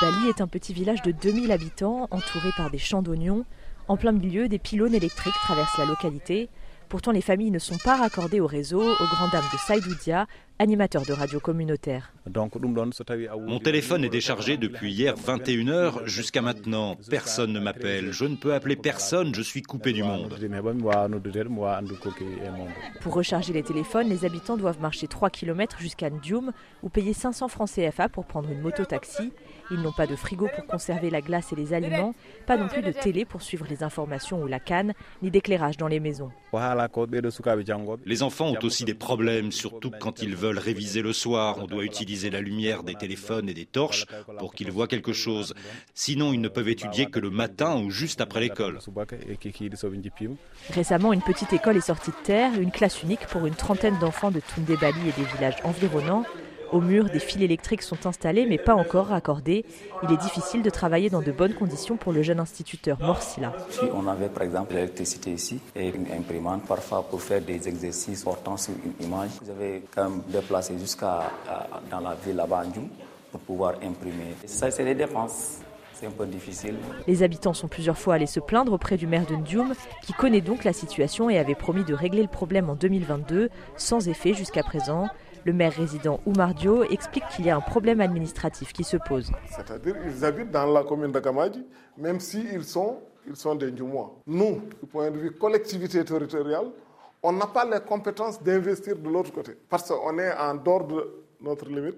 Bali est un petit village de 2000 habitants entouré par des champs d'oignons. En plein milieu, des pylônes électriques traversent la localité. Pourtant, les familles ne sont pas raccordées au réseau, aux grandes dames de Saïdoudia, animateur de radio communautaire. Mon téléphone est déchargé depuis hier 21h jusqu'à maintenant. Personne ne m'appelle. Je ne peux appeler personne. Je suis coupé du monde. Pour recharger les téléphones, les habitants doivent marcher 3 km jusqu'à Ndioum ou payer 500 francs CFA pour prendre une moto-taxi. Ils n'ont pas de frigo pour conserver la glace et les aliments, pas non plus de télé pour suivre les informations ou la canne, ni d'éclairage dans les maisons. Les enfants ont aussi des problèmes, surtout quand ils veulent réviser le soir. On doit utiliser la lumière des téléphones et des torches pour qu'ils voient quelque chose. Sinon, ils ne peuvent étudier que le matin ou juste après l'école. Récemment, une petite école est sortie de terre, une classe unique pour une trentaine d'enfants de Toundé Bali et des villages environnants. Au mur, des fils électriques sont installés mais pas encore raccordés. Il est difficile de travailler dans de bonnes conditions pour le jeune instituteur Morsila. Si on avait par exemple l'électricité ici et une imprimante, parfois pour faire des exercices portant sur une image, vous avez quand même déplacé jusqu'à dans la ville là-bas pour pouvoir imprimer. Ça, c'est des dépenses. C'est un peu difficile. Les habitants sont plusieurs fois allés se plaindre auprès du maire de Ndioum, qui connaît donc la situation et avait promis de régler le problème en 2022, sans effet jusqu'à présent. Le maire résident Oumar Dio explique qu'il y a un problème administratif qui se pose. C'est-à-dire qu'ils habitent dans la commune de même s'ils sont, ils sont des Ndjoumois. Nous, du point de vue collectivité territoriale, on n'a pas les compétences d'investir de l'autre côté, parce qu'on est en dehors de notre limite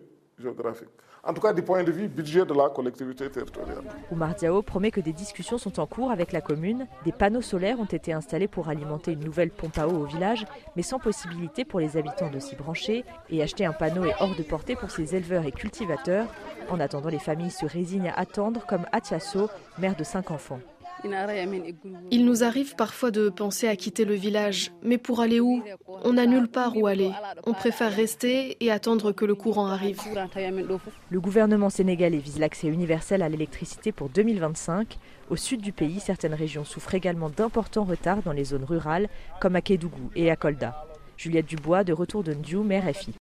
En tout cas, du point de vue budget de la collectivité territoriale. Oumar Diao promet que des discussions sont en cours avec la commune. Des panneaux solaires ont été installés pour alimenter une nouvelle pompe à eau au village, mais sans possibilité pour les habitants de s'y brancher. Et acheter un panneau est hors de portée pour ces éleveurs et cultivateurs. En attendant, les familles se résignent à attendre, comme Atiasso, mère de cinq enfants. Il nous arrive parfois de penser à quitter le village, mais pour aller où? On n'a nulle part où aller. On préfère rester et attendre que le courant arrive. Le gouvernement sénégalais vise l'accès universel à l'électricité pour 2025. Au sud du pays, certaines régions souffrent également d'importants retards dans les zones rurales, comme à Kédougou et à Kolda. Juliette Dubois, de retour de Ndiou, RFI.